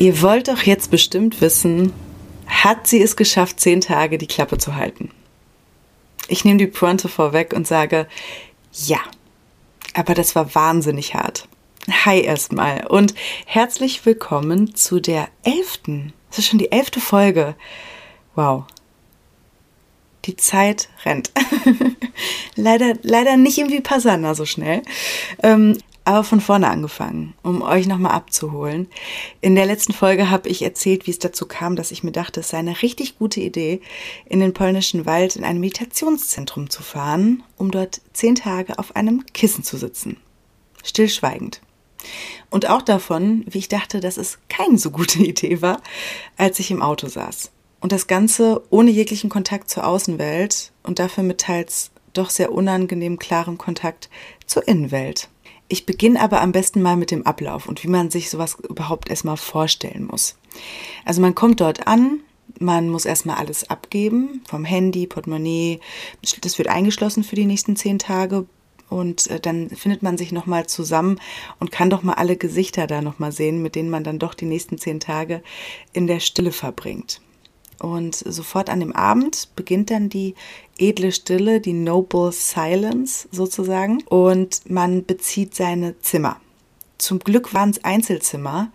Ihr wollt doch jetzt bestimmt wissen, hat sie es geschafft, zehn Tage die Klappe zu halten? Ich nehme die Pointe vorweg und sage, ja. Aber das war wahnsinnig hart. Hi erstmal und herzlich willkommen zu der elften. Das ist schon die elfte Folge. Wow. Die Zeit rennt. leider, leider nicht irgendwie Passanna so schnell. Ähm, aber von vorne angefangen, um euch nochmal abzuholen. In der letzten Folge habe ich erzählt, wie es dazu kam, dass ich mir dachte, es sei eine richtig gute Idee, in den polnischen Wald in ein Meditationszentrum zu fahren, um dort zehn Tage auf einem Kissen zu sitzen. Stillschweigend. Und auch davon, wie ich dachte, dass es keine so gute Idee war, als ich im Auto saß. Und das Ganze ohne jeglichen Kontakt zur Außenwelt und dafür mit teils doch sehr unangenehm klarem Kontakt zur Innenwelt. Ich beginne aber am besten mal mit dem Ablauf und wie man sich sowas überhaupt erstmal vorstellen muss. Also man kommt dort an, man muss erstmal alles abgeben, vom Handy, Portemonnaie, das wird eingeschlossen für die nächsten zehn Tage und äh, dann findet man sich nochmal zusammen und kann doch mal alle Gesichter da nochmal sehen, mit denen man dann doch die nächsten zehn Tage in der Stille verbringt. Und sofort an dem Abend beginnt dann die edle Stille, die Noble Silence sozusagen. Und man bezieht seine Zimmer. Zum Glück waren es Einzelzimmer.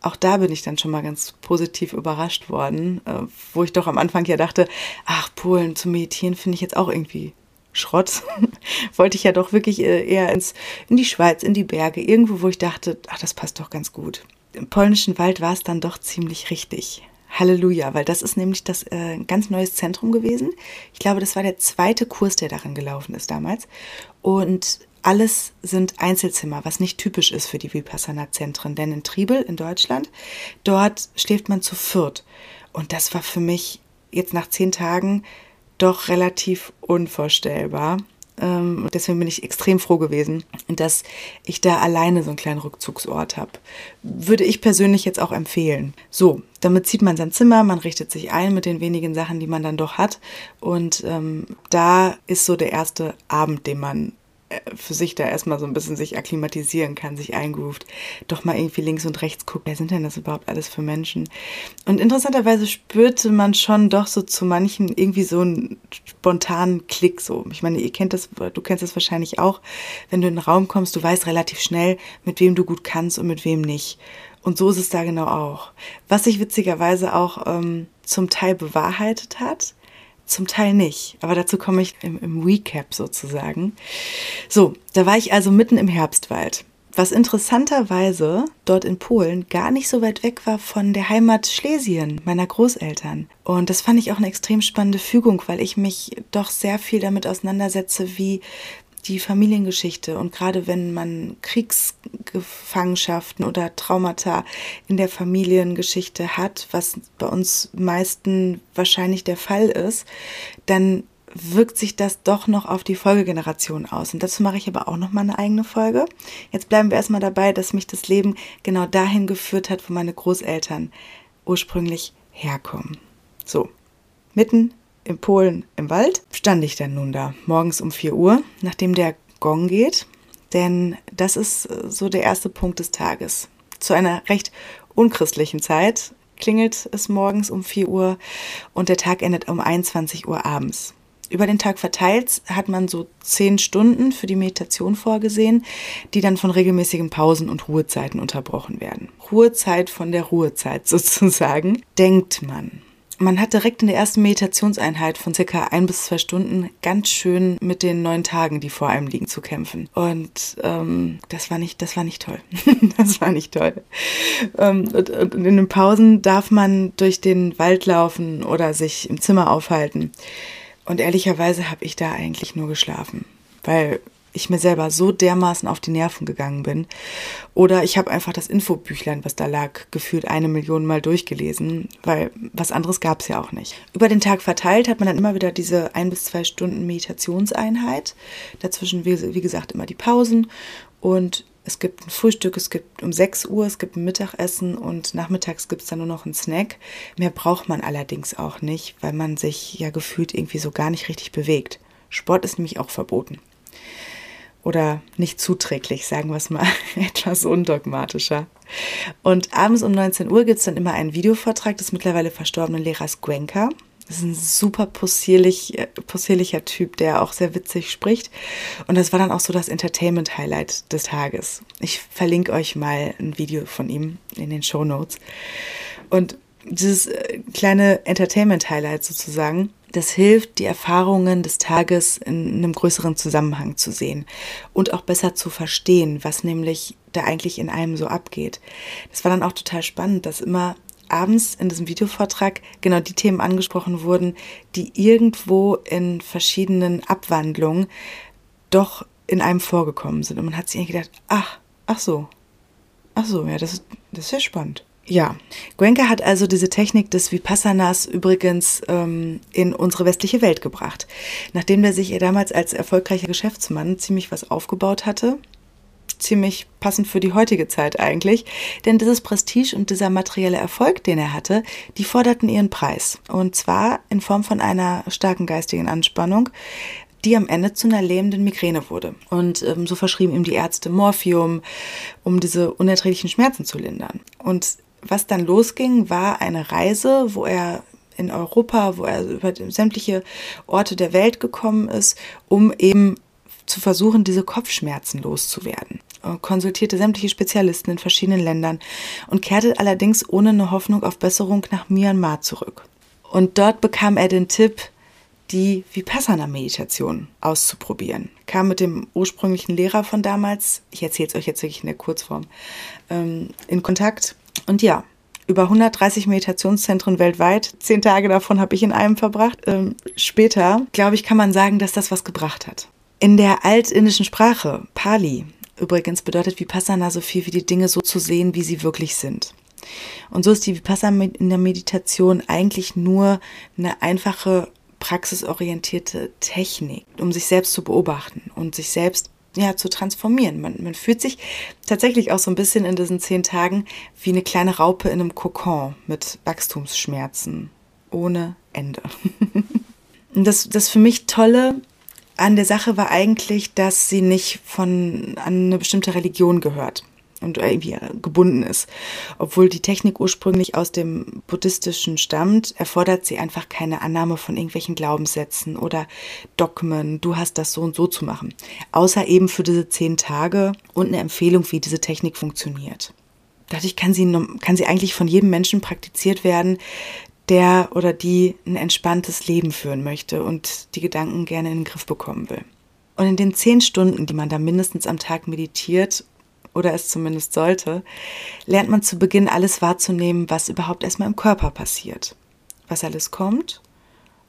Auch da bin ich dann schon mal ganz positiv überrascht worden, äh, wo ich doch am Anfang ja dachte, ach, Polen zu meditieren finde ich jetzt auch irgendwie Schrott. Wollte ich ja doch wirklich äh, eher ins, in die Schweiz, in die Berge, irgendwo, wo ich dachte, ach, das passt doch ganz gut. Im polnischen Wald war es dann doch ziemlich richtig. Halleluja, weil das ist nämlich das äh, ganz neues Zentrum gewesen. Ich glaube, das war der zweite Kurs, der darin gelaufen ist damals. Und alles sind Einzelzimmer, was nicht typisch ist für die Vipassana-Zentren. Denn in Triebel in Deutschland, dort schläft man zu viert. Und das war für mich jetzt nach zehn Tagen doch relativ unvorstellbar. Ähm, deswegen bin ich extrem froh gewesen, dass ich da alleine so einen kleinen Rückzugsort habe. Würde ich persönlich jetzt auch empfehlen. So, damit zieht man sein Zimmer, man richtet sich ein mit den wenigen Sachen, die man dann doch hat. Und ähm, da ist so der erste Abend, den man für sich da erstmal so ein bisschen sich akklimatisieren kann, sich eingroovt, doch mal irgendwie links und rechts guckt, wer sind denn das überhaupt alles für Menschen? Und interessanterweise spürte man schon doch so zu manchen irgendwie so einen spontanen Klick so. Ich meine, ihr kennt das, du kennst das wahrscheinlich auch, wenn du in den Raum kommst, du weißt relativ schnell, mit wem du gut kannst und mit wem nicht. Und so ist es da genau auch. Was sich witzigerweise auch ähm, zum Teil bewahrheitet hat, zum Teil nicht, aber dazu komme ich im, im Recap sozusagen. So, da war ich also mitten im Herbstwald was interessanterweise dort in Polen gar nicht so weit weg war von der Heimat Schlesien meiner Großeltern. Und das fand ich auch eine extrem spannende Fügung, weil ich mich doch sehr viel damit auseinandersetze, wie die Familiengeschichte und gerade wenn man Kriegsgefangenschaften oder Traumata in der Familiengeschichte hat, was bei uns meisten wahrscheinlich der Fall ist, dann wirkt sich das doch noch auf die Folgegeneration aus. Und dazu mache ich aber auch noch mal eine eigene Folge. Jetzt bleiben wir erstmal dabei, dass mich das Leben genau dahin geführt hat, wo meine Großeltern ursprünglich herkommen. So, mitten in Polen im Wald stand ich dann nun da, morgens um 4 Uhr, nachdem der Gong geht. Denn das ist äh, so der erste Punkt des Tages. Zu einer recht unchristlichen Zeit klingelt es morgens um 4 Uhr und der Tag endet um 21 Uhr abends. Über den Tag verteilt hat man so zehn Stunden für die Meditation vorgesehen, die dann von regelmäßigen Pausen und Ruhezeiten unterbrochen werden. Ruhezeit von der Ruhezeit sozusagen, denkt man man hat direkt in der ersten Meditationseinheit von circa ein bis zwei Stunden ganz schön mit den neun Tagen, die vor einem liegen, zu kämpfen. Und ähm, das war nicht, das war nicht toll. das war nicht toll. Ähm, und, und in den Pausen darf man durch den Wald laufen oder sich im Zimmer aufhalten. Und ehrlicherweise habe ich da eigentlich nur geschlafen, weil ich mir selber so dermaßen auf die Nerven gegangen bin. Oder ich habe einfach das Infobüchlein, was da lag, gefühlt eine Million Mal durchgelesen, weil was anderes gab es ja auch nicht. Über den Tag verteilt hat man dann immer wieder diese ein bis zwei Stunden Meditationseinheit. Dazwischen, wie, wie gesagt, immer die Pausen. Und es gibt ein Frühstück, es gibt um 6 Uhr, es gibt ein Mittagessen und nachmittags gibt es dann nur noch einen Snack. Mehr braucht man allerdings auch nicht, weil man sich ja gefühlt irgendwie so gar nicht richtig bewegt. Sport ist nämlich auch verboten. Oder nicht zuträglich, sagen wir es mal etwas undogmatischer. Und abends um 19 Uhr gibt es dann immer einen Videovortrag des mittlerweile verstorbenen Lehrers Gwenka. Das ist ein super possierlich, possierlicher Typ, der auch sehr witzig spricht. Und das war dann auch so das Entertainment-Highlight des Tages. Ich verlinke euch mal ein Video von ihm in den Show Notes. Und dieses äh, kleine Entertainment-Highlight sozusagen, das hilft, die Erfahrungen des Tages in einem größeren Zusammenhang zu sehen und auch besser zu verstehen, was nämlich da eigentlich in einem so abgeht. Das war dann auch total spannend, dass immer abends in diesem Videovortrag genau die Themen angesprochen wurden, die irgendwo in verschiedenen Abwandlungen doch in einem vorgekommen sind. Und man hat sich gedacht, ach, ach so, ach so, ja, das, das ist ja spannend. Ja, Gwenka hat also diese Technik des Vipassanas übrigens ähm, in unsere westliche Welt gebracht. Nachdem er sich ihr damals als erfolgreicher Geschäftsmann ziemlich was aufgebaut hatte, ziemlich passend für die heutige Zeit eigentlich, denn dieses Prestige und dieser materielle Erfolg, den er hatte, die forderten ihren Preis. Und zwar in Form von einer starken geistigen Anspannung, die am Ende zu einer lähmenden Migräne wurde. Und ähm, so verschrieben ihm die Ärzte Morphium, um diese unerträglichen Schmerzen zu lindern. Und was dann losging, war eine Reise, wo er in Europa, wo er über sämtliche Orte der Welt gekommen ist, um eben zu versuchen, diese Kopfschmerzen loszuwerden. Er konsultierte sämtliche Spezialisten in verschiedenen Ländern und kehrte allerdings ohne eine Hoffnung auf Besserung nach Myanmar zurück. Und dort bekam er den Tipp, die Vipassana-Meditation auszuprobieren. Kam mit dem ursprünglichen Lehrer von damals, ich erzähle es euch jetzt wirklich in der Kurzform, ähm, in Kontakt und ja, über 130 Meditationszentren weltweit. Zehn Tage davon habe ich in einem verbracht. Ähm, später, glaube ich, kann man sagen, dass das was gebracht hat. In der altindischen Sprache, Pali, übrigens bedeutet Vipassana so viel wie die Dinge so zu sehen, wie sie wirklich sind. Und so ist die Vipassana in der Meditation eigentlich nur eine einfache praxisorientierte Technik, um sich selbst zu beobachten und sich selbst ja, zu transformieren. Man, man fühlt sich tatsächlich auch so ein bisschen in diesen zehn Tagen wie eine kleine Raupe in einem Kokon mit Wachstumsschmerzen ohne Ende. Und das, das für mich Tolle an der Sache war eigentlich, dass sie nicht von an eine bestimmte Religion gehört und irgendwie gebunden ist. Obwohl die Technik ursprünglich aus dem Buddhistischen stammt, erfordert sie einfach keine Annahme von irgendwelchen Glaubenssätzen oder Dogmen, du hast das so und so zu machen. Außer eben für diese zehn Tage und eine Empfehlung, wie diese Technik funktioniert. Dadurch kann sie, kann sie eigentlich von jedem Menschen praktiziert werden, der oder die ein entspanntes Leben führen möchte und die Gedanken gerne in den Griff bekommen will. Und in den zehn Stunden, die man da mindestens am Tag meditiert oder es zumindest sollte, lernt man zu Beginn alles wahrzunehmen, was überhaupt erstmal im Körper passiert, was alles kommt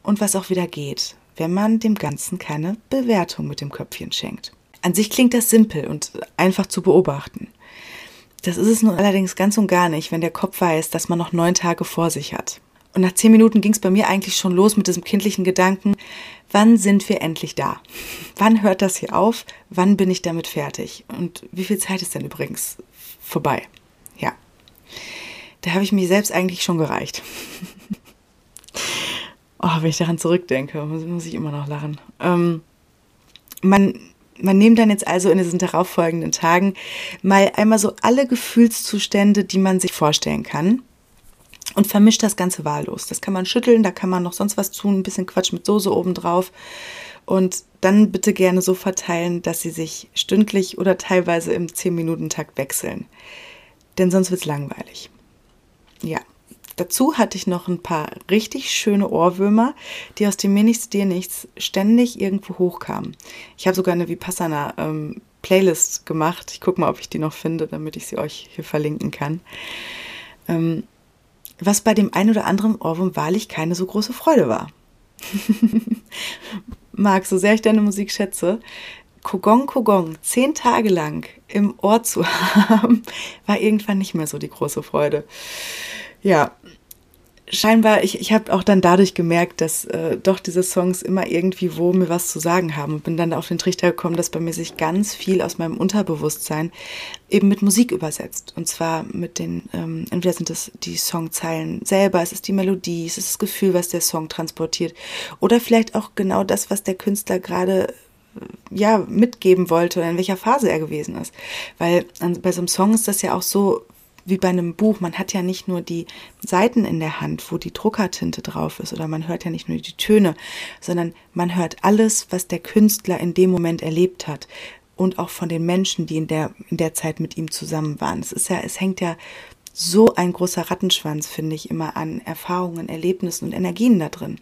und was auch wieder geht, wenn man dem Ganzen keine Bewertung mit dem Köpfchen schenkt. An sich klingt das simpel und einfach zu beobachten. Das ist es nun allerdings ganz und gar nicht, wenn der Kopf weiß, dass man noch neun Tage vor sich hat. Und nach zehn Minuten ging es bei mir eigentlich schon los mit diesem kindlichen Gedanken, wann sind wir endlich da? Wann hört das hier auf? Wann bin ich damit fertig? Und wie viel Zeit ist denn übrigens vorbei? Ja, da habe ich mich selbst eigentlich schon gereicht. oh, wenn ich daran zurückdenke, muss ich immer noch lachen. Ähm, man, man nimmt dann jetzt also in diesen darauffolgenden Tagen mal einmal so alle Gefühlszustände, die man sich vorstellen kann und vermischt das Ganze wahllos. Das kann man schütteln, da kann man noch sonst was tun, ein bisschen Quatsch mit Soße obendrauf. Und dann bitte gerne so verteilen, dass sie sich stündlich oder teilweise im 10-Minuten-Takt wechseln. Denn sonst wird es langweilig. Ja, dazu hatte ich noch ein paar richtig schöne Ohrwürmer, die aus dem Mir nichts, dir nichts ständig irgendwo hochkamen. Ich habe sogar eine Vipassana ähm, Playlist gemacht. Ich gucke mal, ob ich die noch finde, damit ich sie euch hier verlinken kann. Ähm, was bei dem ein oder anderen Ohrwurm wahrlich keine so große Freude war. Marc, so sehr ich deine Musik schätze, Kogong Kogong zehn Tage lang im Ohr zu haben, war irgendwann nicht mehr so die große Freude. Ja, scheinbar, ich, ich habe auch dann dadurch gemerkt, dass äh, doch diese Songs immer irgendwie wo mir was zu sagen haben und bin dann auf den Trichter gekommen, dass bei mir sich ganz viel aus meinem Unterbewusstsein eben mit Musik übersetzt. Und zwar mit den, ähm, entweder sind es die Songzeilen selber, es ist die Melodie, es ist das Gefühl, was der Song transportiert oder vielleicht auch genau das, was der Künstler gerade ja mitgeben wollte oder in welcher Phase er gewesen ist. Weil bei so einem Song ist das ja auch so wie bei einem Buch. Man hat ja nicht nur die Seiten in der Hand, wo die Druckertinte drauf ist, oder man hört ja nicht nur die Töne, sondern man hört alles, was der Künstler in dem Moment erlebt hat und auch von den Menschen, die in der, in der Zeit mit ihm zusammen waren. Es ist ja, es hängt ja so ein großer Rattenschwanz, finde ich, immer an Erfahrungen, Erlebnissen und Energien da drin.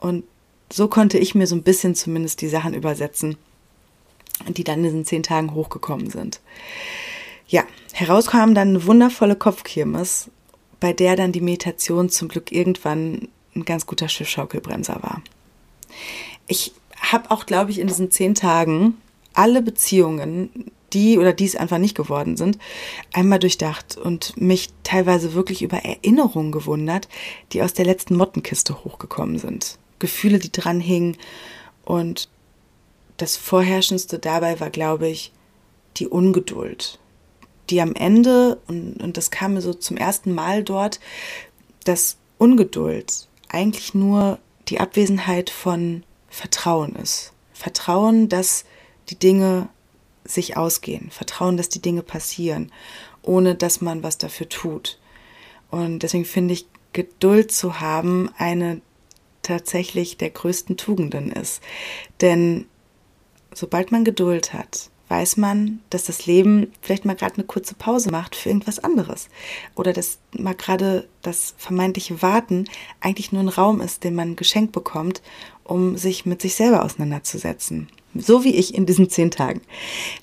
Und so konnte ich mir so ein bisschen zumindest die Sachen übersetzen, die dann in diesen zehn Tagen hochgekommen sind. Ja, herauskam dann eine wundervolle Kopfkirmes, bei der dann die Meditation zum Glück irgendwann ein ganz guter Schiffschaukelbremser war. Ich habe auch, glaube ich, in diesen zehn Tagen alle Beziehungen, die oder die es einfach nicht geworden sind, einmal durchdacht und mich teilweise wirklich über Erinnerungen gewundert, die aus der letzten Mottenkiste hochgekommen sind. Gefühle, die dranhingen und das Vorherrschendste dabei war, glaube ich, die Ungeduld, die am Ende, und, und das kam mir so zum ersten Mal dort, dass Ungeduld eigentlich nur die Abwesenheit von Vertrauen ist. Vertrauen, dass die Dinge sich ausgehen, Vertrauen, dass die Dinge passieren, ohne dass man was dafür tut. Und deswegen finde ich, Geduld zu haben eine tatsächlich der größten Tugenden ist. Denn sobald man Geduld hat, weiß man, dass das Leben vielleicht mal gerade eine kurze Pause macht für irgendwas anderes. Oder dass mal gerade das vermeintliche Warten eigentlich nur ein Raum ist, den man geschenkt bekommt, um sich mit sich selber auseinanderzusetzen. So wie ich in diesen zehn Tagen.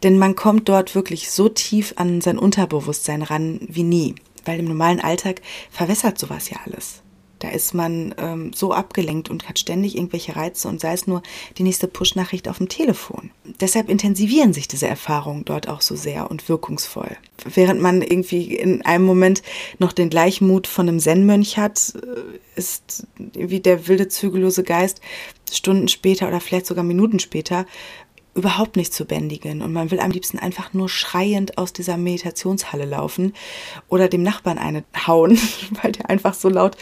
Denn man kommt dort wirklich so tief an sein Unterbewusstsein ran wie nie. Weil im normalen Alltag verwässert sowas ja alles. Da ist man ähm, so abgelenkt und hat ständig irgendwelche Reize und sei es nur die nächste Push-Nachricht auf dem Telefon. Deshalb intensivieren sich diese Erfahrungen dort auch so sehr und wirkungsvoll. Während man irgendwie in einem Moment noch den Gleichmut von einem Zen-Mönch hat, äh, ist wie der wilde, zügellose Geist Stunden später oder vielleicht sogar Minuten später überhaupt nicht zu bändigen und man will am liebsten einfach nur schreiend aus dieser Meditationshalle laufen oder dem Nachbarn eine hauen, weil der einfach so laut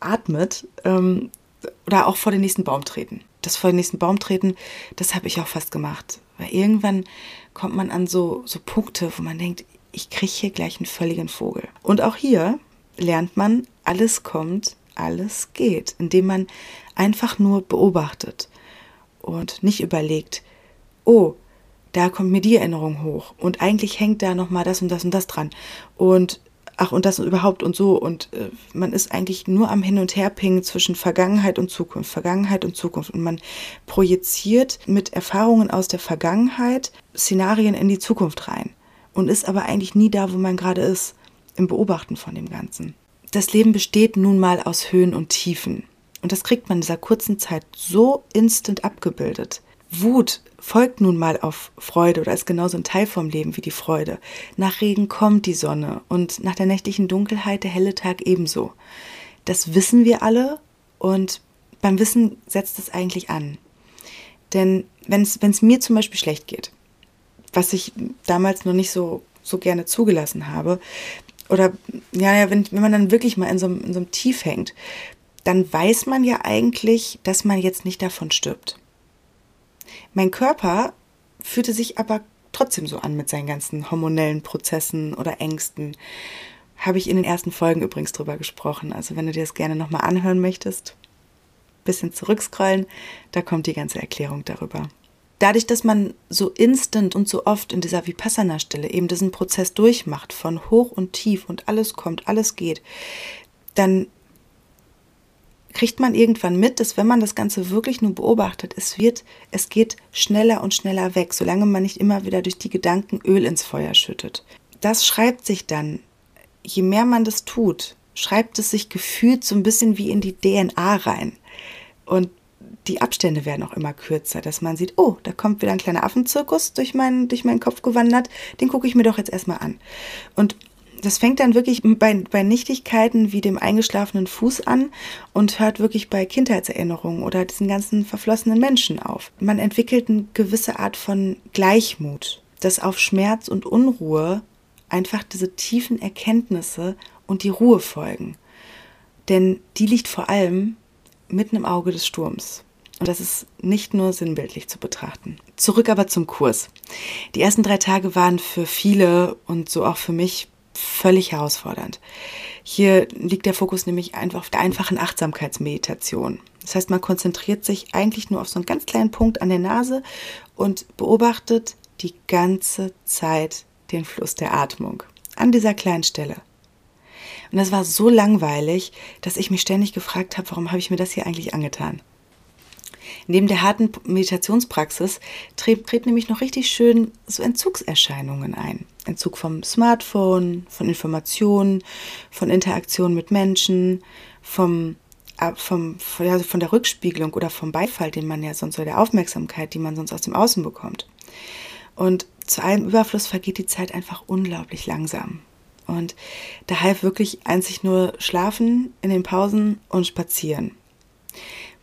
atmet ähm, oder auch vor den nächsten Baum treten. Das vor den nächsten Baum treten, das habe ich auch fast gemacht. Weil irgendwann kommt man an so, so Punkte, wo man denkt, ich kriege hier gleich einen völligen Vogel. Und auch hier lernt man, alles kommt, alles geht, indem man einfach nur beobachtet und nicht überlegt, oh, da kommt mir die Erinnerung hoch und eigentlich hängt da noch mal das und das und das dran und ach und das und überhaupt und so und äh, man ist eigentlich nur am Hin und Her pingen zwischen Vergangenheit und Zukunft, Vergangenheit und Zukunft und man projiziert mit Erfahrungen aus der Vergangenheit Szenarien in die Zukunft rein und ist aber eigentlich nie da, wo man gerade ist, im Beobachten von dem Ganzen. Das Leben besteht nun mal aus Höhen und Tiefen und das kriegt man in dieser kurzen Zeit so instant abgebildet. Wut folgt nun mal auf Freude oder ist genauso ein Teil vom Leben wie die Freude. Nach Regen kommt die Sonne und nach der nächtlichen Dunkelheit der helle Tag ebenso. Das wissen wir alle und beim Wissen setzt es eigentlich an. Denn wenn es mir zum Beispiel schlecht geht, was ich damals noch nicht so, so gerne zugelassen habe, oder ja, ja wenn, wenn man dann wirklich mal in so, in so einem Tief hängt, dann weiß man ja eigentlich, dass man jetzt nicht davon stirbt. Mein Körper fühlte sich aber trotzdem so an mit seinen ganzen hormonellen Prozessen oder Ängsten. Habe ich in den ersten Folgen übrigens drüber gesprochen. Also wenn du dir das gerne nochmal anhören möchtest, bisschen zurückscrollen, da kommt die ganze Erklärung darüber. Dadurch, dass man so instant und so oft in dieser Vipassana-Stelle eben diesen Prozess durchmacht, von hoch und tief und alles kommt, alles geht, dann kriegt man irgendwann mit, dass wenn man das Ganze wirklich nur beobachtet, es wird, es geht schneller und schneller weg, solange man nicht immer wieder durch die Gedanken Öl ins Feuer schüttet. Das schreibt sich dann, je mehr man das tut, schreibt es sich gefühlt so ein bisschen wie in die DNA rein. Und die Abstände werden auch immer kürzer, dass man sieht, oh, da kommt wieder ein kleiner Affenzirkus durch meinen, durch meinen Kopf gewandert, den gucke ich mir doch jetzt erstmal an. Und das fängt dann wirklich bei, bei Nichtigkeiten wie dem eingeschlafenen Fuß an und hört wirklich bei Kindheitserinnerungen oder diesen ganzen verflossenen Menschen auf. Man entwickelt eine gewisse Art von Gleichmut, dass auf Schmerz und Unruhe einfach diese tiefen Erkenntnisse und die Ruhe folgen. Denn die liegt vor allem mitten im Auge des Sturms. Und das ist nicht nur sinnbildlich zu betrachten. Zurück aber zum Kurs. Die ersten drei Tage waren für viele und so auch für mich völlig herausfordernd. Hier liegt der Fokus nämlich einfach auf der einfachen Achtsamkeitsmeditation. Das heißt, man konzentriert sich eigentlich nur auf so einen ganz kleinen Punkt an der Nase und beobachtet die ganze Zeit den Fluss der Atmung an dieser kleinen Stelle. Und das war so langweilig, dass ich mich ständig gefragt habe, warum habe ich mir das hier eigentlich angetan? Neben der harten Meditationspraxis treten nämlich noch richtig schön so Entzugserscheinungen ein. Entzug vom Smartphone, von Informationen, von Interaktionen mit Menschen, vom, vom, ja, von der Rückspiegelung oder vom Beifall, den man ja sonst oder der Aufmerksamkeit, die man sonst aus dem Außen bekommt. Und zu allem Überfluss vergeht die Zeit einfach unglaublich langsam. Und da half wirklich einzig nur Schlafen in den Pausen und Spazieren.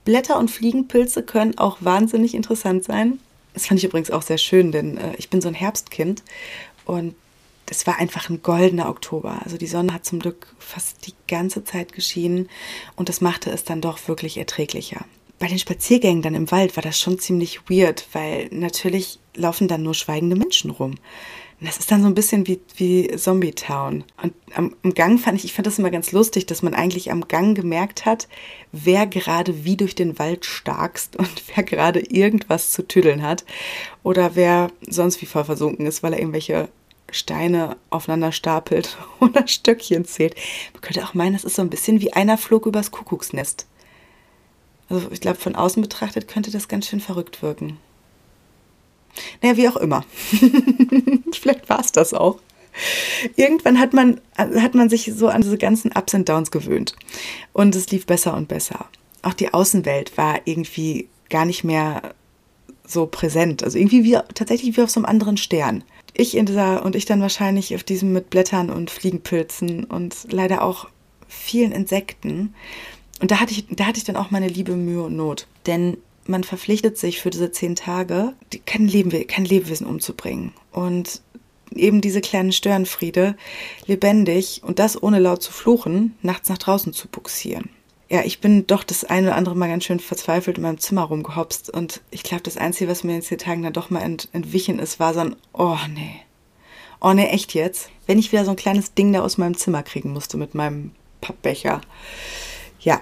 Blätter und Fliegenpilze können auch wahnsinnig interessant sein. Das fand ich übrigens auch sehr schön, denn äh, ich bin so ein Herbstkind und es war einfach ein goldener Oktober. Also die Sonne hat zum Glück fast die ganze Zeit geschienen und das machte es dann doch wirklich erträglicher. Bei den Spaziergängen dann im Wald war das schon ziemlich weird, weil natürlich laufen dann nur schweigende Menschen rum. Das ist dann so ein bisschen wie, wie Zombie Town. Und am, am Gang fand ich, ich fand das immer ganz lustig, dass man eigentlich am Gang gemerkt hat, wer gerade wie durch den Wald starkst und wer gerade irgendwas zu tüdeln hat. Oder wer sonst wie voll versunken ist, weil er irgendwelche Steine aufeinander stapelt oder Stöckchen zählt. Man könnte auch meinen, das ist so ein bisschen wie einer flog übers Kuckucksnest. Also ich glaube, von außen betrachtet könnte das ganz schön verrückt wirken. Naja, wie auch immer. Vielleicht war es das auch. Irgendwann hat man, hat man sich so an diese ganzen Ups und Downs gewöhnt. Und es lief besser und besser. Auch die Außenwelt war irgendwie gar nicht mehr so präsent. Also irgendwie wie, tatsächlich wie auf so einem anderen Stern. Ich in dieser und ich dann wahrscheinlich auf diesem mit Blättern und Fliegenpilzen und leider auch vielen Insekten. Und da hatte ich, da hatte ich dann auch meine liebe Mühe und Not. Denn man verpflichtet sich für diese zehn Tage, kein, Leben, kein Lebewesen umzubringen. Und eben diese kleinen Störenfriede lebendig und das ohne laut zu fluchen, nachts nach draußen zu buxieren. Ja, ich bin doch das eine oder andere Mal ganz schön verzweifelt in meinem Zimmer rumgehopst und ich glaube, das Einzige, was mir in den Tagen dann doch mal ent entwichen ist, war so ein, oh nee, oh nee, echt jetzt? Wenn ich wieder so ein kleines Ding da aus meinem Zimmer kriegen musste mit meinem Pappbecher. Ja,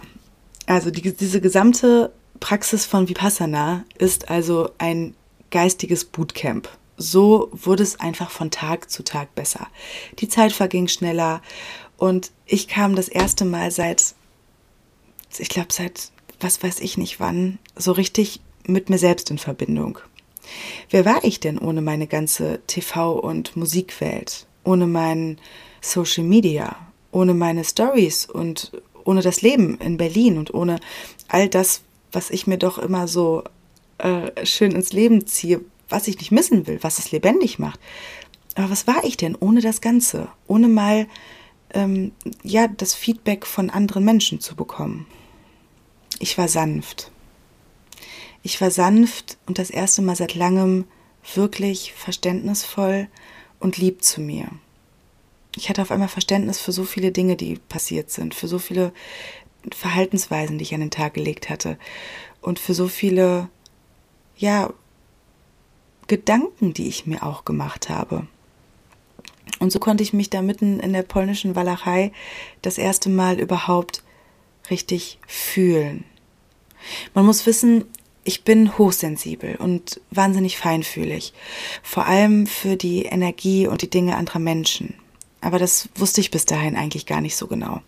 also die, diese gesamte Praxis von Vipassana ist also ein geistiges Bootcamp. So wurde es einfach von Tag zu Tag besser. Die Zeit verging schneller und ich kam das erste Mal seit, ich glaube seit, was weiß ich nicht wann, so richtig mit mir selbst in Verbindung. Wer war ich denn ohne meine ganze TV- und Musikwelt, ohne mein Social Media, ohne meine Stories und ohne das Leben in Berlin und ohne all das, was ich mir doch immer so äh, schön ins Leben ziehe, was ich nicht missen will, was es lebendig macht. Aber was war ich denn ohne das Ganze? Ohne mal ähm, ja das Feedback von anderen Menschen zu bekommen. Ich war sanft. Ich war sanft und das erste Mal seit langem wirklich verständnisvoll und lieb zu mir. Ich hatte auf einmal Verständnis für so viele Dinge, die passiert sind, für so viele Verhaltensweisen, die ich an den Tag gelegt hatte und für so viele, ja, Gedanken, die ich mir auch gemacht habe. Und so konnte ich mich da mitten in der polnischen Walachei das erste Mal überhaupt richtig fühlen. Man muss wissen, ich bin hochsensibel und wahnsinnig feinfühlig, vor allem für die Energie und die Dinge anderer Menschen. Aber das wusste ich bis dahin eigentlich gar nicht so genau.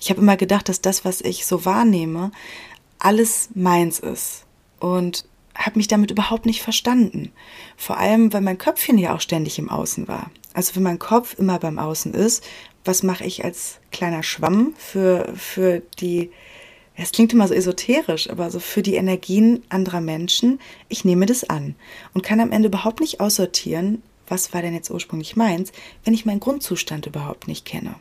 Ich habe immer gedacht, dass das, was ich so wahrnehme, alles meins ist und habe mich damit überhaupt nicht verstanden. Vor allem, weil mein Köpfchen ja auch ständig im Außen war. Also wenn mein Kopf immer beim Außen ist, was mache ich als kleiner Schwamm für, für die, es klingt immer so esoterisch, aber so für die Energien anderer Menschen, ich nehme das an und kann am Ende überhaupt nicht aussortieren, was war denn jetzt ursprünglich meins, wenn ich meinen Grundzustand überhaupt nicht kenne.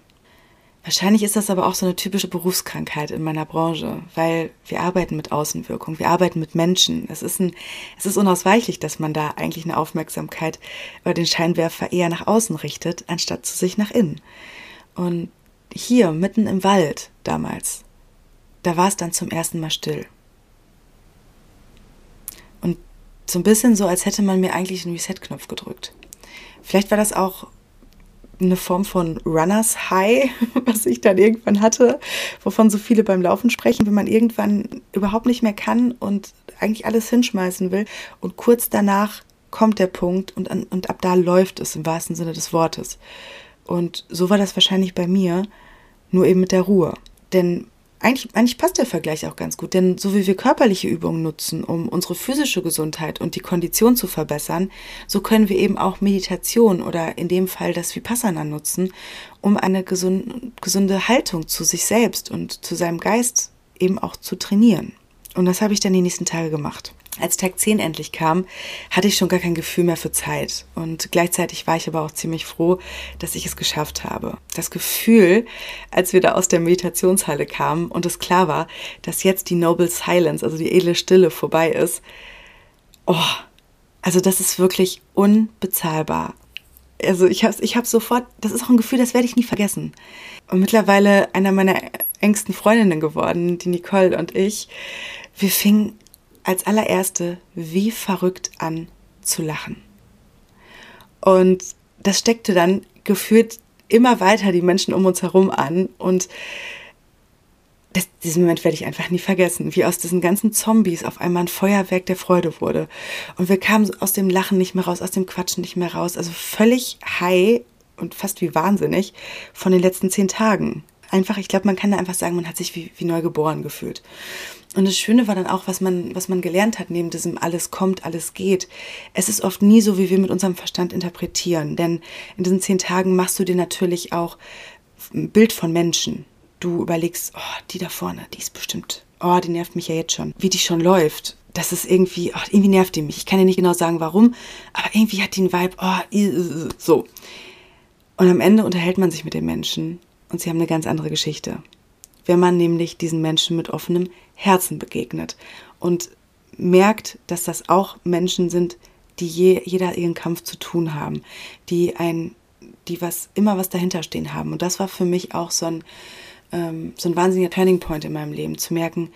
Wahrscheinlich ist das aber auch so eine typische Berufskrankheit in meiner Branche, weil wir arbeiten mit Außenwirkung, wir arbeiten mit Menschen. Es ist, ein, es ist unausweichlich, dass man da eigentlich eine Aufmerksamkeit oder den Scheinwerfer eher nach außen richtet, anstatt zu sich nach innen. Und hier, mitten im Wald damals, da war es dann zum ersten Mal still. so ein bisschen so, als hätte man mir eigentlich einen Reset-Knopf gedrückt. Vielleicht war das auch eine Form von Runners High, was ich dann irgendwann hatte, wovon so viele beim Laufen sprechen, wenn man irgendwann überhaupt nicht mehr kann und eigentlich alles hinschmeißen will. Und kurz danach kommt der Punkt und, und ab da läuft es im wahrsten Sinne des Wortes. Und so war das wahrscheinlich bei mir, nur eben mit der Ruhe. Denn eigentlich, eigentlich passt der Vergleich auch ganz gut, denn so wie wir körperliche Übungen nutzen, um unsere physische Gesundheit und die Kondition zu verbessern, so können wir eben auch Meditation oder in dem Fall das Vipassana nutzen, um eine gesunde Haltung zu sich selbst und zu seinem Geist eben auch zu trainieren. Und das habe ich dann die nächsten Tage gemacht. Als Tag 10 endlich kam, hatte ich schon gar kein Gefühl mehr für Zeit. Und gleichzeitig war ich aber auch ziemlich froh, dass ich es geschafft habe. Das Gefühl, als wir da aus der Meditationshalle kamen und es klar war, dass jetzt die Noble Silence, also die edle Stille vorbei ist, oh, also das ist wirklich unbezahlbar. Also ich habe ich hab sofort, das ist auch ein Gefühl, das werde ich nie vergessen. Und mittlerweile einer meiner engsten Freundinnen geworden, die Nicole und ich, wir fingen als allererste wie verrückt an zu lachen. Und das steckte dann gefühlt immer weiter die Menschen um uns herum an und das, diesen Moment werde ich einfach nie vergessen, wie aus diesen ganzen Zombies auf einmal ein Feuerwerk der Freude wurde. Und wir kamen aus dem Lachen nicht mehr raus, aus dem Quatschen nicht mehr raus. Also völlig high und fast wie wahnsinnig von den letzten zehn Tagen. Einfach, ich glaube, man kann da einfach sagen, man hat sich wie, wie neu geboren gefühlt. Und das Schöne war dann auch, was man, was man gelernt hat, neben diesem alles kommt, alles geht. Es ist oft nie so, wie wir mit unserem Verstand interpretieren. Denn in diesen zehn Tagen machst du dir natürlich auch ein Bild von Menschen. Du überlegst, oh, die da vorne, die ist bestimmt, oh, die nervt mich ja jetzt schon. Wie die schon läuft. Das ist irgendwie, oh, irgendwie nervt die mich. Ich kann dir nicht genau sagen, warum, aber irgendwie hat die einen Vibe, oh, so. Und am Ende unterhält man sich mit den Menschen und sie haben eine ganz andere Geschichte wenn man nämlich diesen Menschen mit offenem Herzen begegnet und merkt, dass das auch Menschen sind, die je, jeder ihren Kampf zu tun haben, die ein, die was immer was dahinter stehen haben. Und das war für mich auch so ein, ähm, so ein wahnsinniger Turning Point in meinem Leben, zu merken,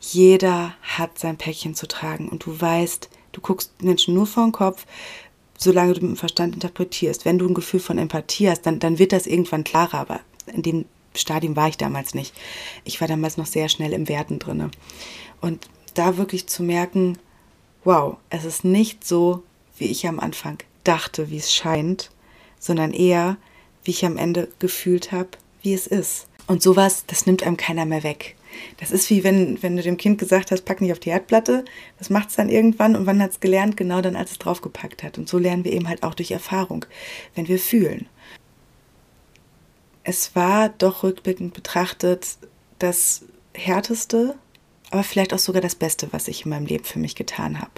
jeder hat sein Päckchen zu tragen und du weißt, du guckst Menschen nur vor den Kopf, solange du mit dem Verstand interpretierst. Wenn du ein Gefühl von Empathie hast, dann, dann wird das irgendwann klarer, aber in dem Stadium war ich damals nicht. Ich war damals noch sehr schnell im Werten drinne. Und da wirklich zu merken, wow, es ist nicht so, wie ich am Anfang dachte, wie es scheint, sondern eher, wie ich am Ende gefühlt habe, wie es ist. Und sowas, das nimmt einem keiner mehr weg. Das ist wie wenn, wenn du dem Kind gesagt hast, pack nicht auf die Erdplatte. Das macht es dann irgendwann und wann hat es gelernt? Genau dann, als es draufgepackt hat. Und so lernen wir eben halt auch durch Erfahrung, wenn wir fühlen es war doch rückblickend betrachtet das härteste, aber vielleicht auch sogar das Beste, was ich in meinem Leben für mich getan habe.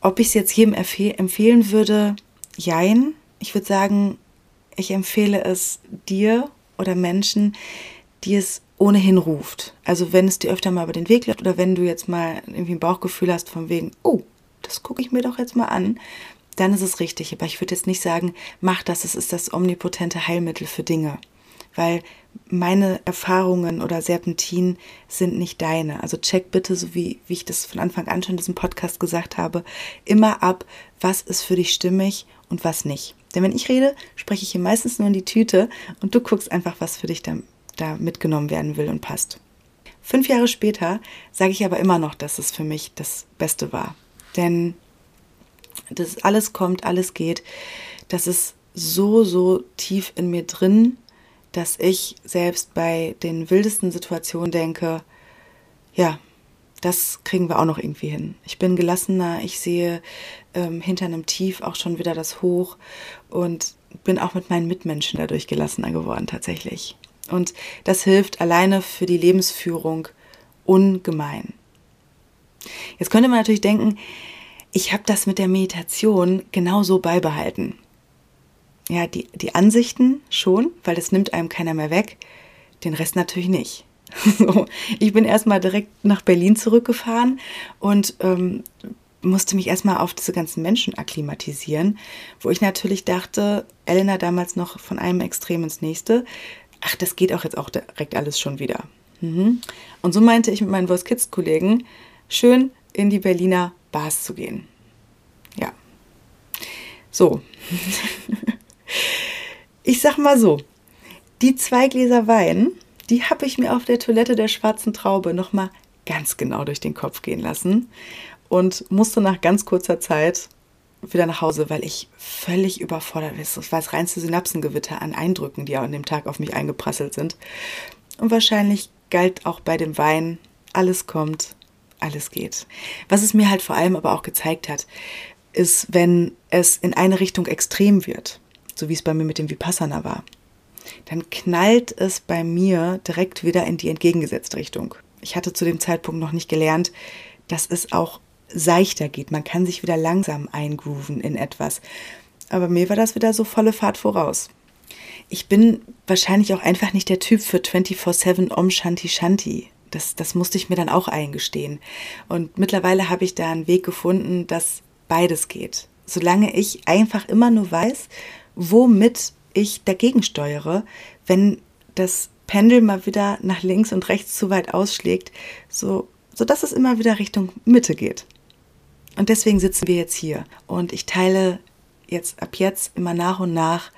Ob ich es jetzt jedem empfehlen würde, jein. Ich würde sagen, ich empfehle es dir oder Menschen, die es ohnehin ruft. Also wenn es dir öfter mal über den Weg läuft oder wenn du jetzt mal irgendwie ein Bauchgefühl hast von wegen, oh, das gucke ich mir doch jetzt mal an, dann ist es richtig. Aber ich würde jetzt nicht sagen, mach das, es ist das omnipotente Heilmittel für Dinge. Weil meine Erfahrungen oder Serpentin sind nicht deine. Also check bitte, so wie, wie ich das von Anfang an schon in diesem Podcast gesagt habe, immer ab, was ist für dich stimmig und was nicht. Denn wenn ich rede, spreche ich hier meistens nur in die Tüte und du guckst einfach, was für dich da, da mitgenommen werden will und passt. Fünf Jahre später sage ich aber immer noch, dass es für mich das Beste war. Denn das alles kommt, alles geht. Das ist so, so tief in mir drin, dass ich selbst bei den wildesten Situationen denke, ja, das kriegen wir auch noch irgendwie hin. Ich bin gelassener, ich sehe ähm, hinter einem Tief auch schon wieder das Hoch und bin auch mit meinen Mitmenschen dadurch gelassener geworden tatsächlich. Und das hilft alleine für die Lebensführung ungemein. Jetzt könnte man natürlich denken, ich habe das mit der Meditation genauso beibehalten. Ja, die, die Ansichten schon, weil das nimmt einem keiner mehr weg, den Rest natürlich nicht. So, ich bin erstmal direkt nach Berlin zurückgefahren und ähm, musste mich erstmal auf diese ganzen Menschen akklimatisieren, wo ich natürlich dachte, Elena damals noch von einem Extrem ins nächste, ach, das geht auch jetzt auch direkt alles schon wieder. Mhm. Und so meinte ich mit meinen Voice Kids Kollegen, schön in die Berliner Bars zu gehen. So. ich sag mal so, die zwei Gläser Wein, die habe ich mir auf der Toilette der schwarzen Traube nochmal ganz genau durch den Kopf gehen lassen und musste nach ganz kurzer Zeit wieder nach Hause, weil ich völlig überfordert war. Es war das reinste Synapsengewitter an Eindrücken, die an dem Tag auf mich eingeprasselt sind. Und wahrscheinlich galt auch bei dem Wein, alles kommt, alles geht. Was es mir halt vor allem aber auch gezeigt hat, ist, wenn es in eine Richtung extrem wird, so wie es bei mir mit dem Vipassana war, dann knallt es bei mir direkt wieder in die entgegengesetzte Richtung. Ich hatte zu dem Zeitpunkt noch nicht gelernt, dass es auch seichter geht. Man kann sich wieder langsam eingrooven in etwas. Aber mir war das wieder so volle Fahrt voraus. Ich bin wahrscheinlich auch einfach nicht der Typ für 24-7 Om Shanti Shanti. Das, das musste ich mir dann auch eingestehen. Und mittlerweile habe ich da einen Weg gefunden, dass beides geht. Solange ich einfach immer nur weiß, womit ich dagegen steuere, wenn das Pendel mal wieder nach links und rechts zu weit ausschlägt, so, so dass es immer wieder Richtung Mitte geht. Und deswegen sitzen wir jetzt hier. Und ich teile jetzt ab jetzt immer nach und nach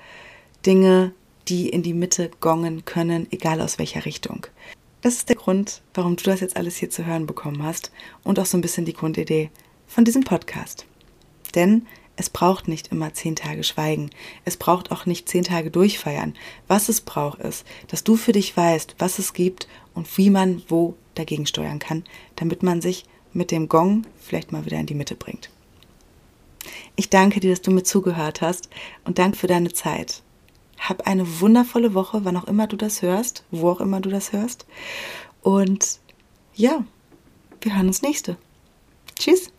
Dinge, die in die Mitte gongen können, egal aus welcher Richtung. Das ist der Grund, warum du das jetzt alles hier zu hören bekommen hast und auch so ein bisschen die Grundidee von diesem Podcast. Denn es braucht nicht immer zehn Tage Schweigen. Es braucht auch nicht zehn Tage durchfeiern. Was es braucht ist, dass du für dich weißt, was es gibt und wie man wo dagegen steuern kann, damit man sich mit dem Gong vielleicht mal wieder in die Mitte bringt. Ich danke dir, dass du mir zugehört hast und danke für deine Zeit. Hab eine wundervolle Woche, wann auch immer du das hörst, wo auch immer du das hörst. Und ja, wir hören uns nächste. Tschüss.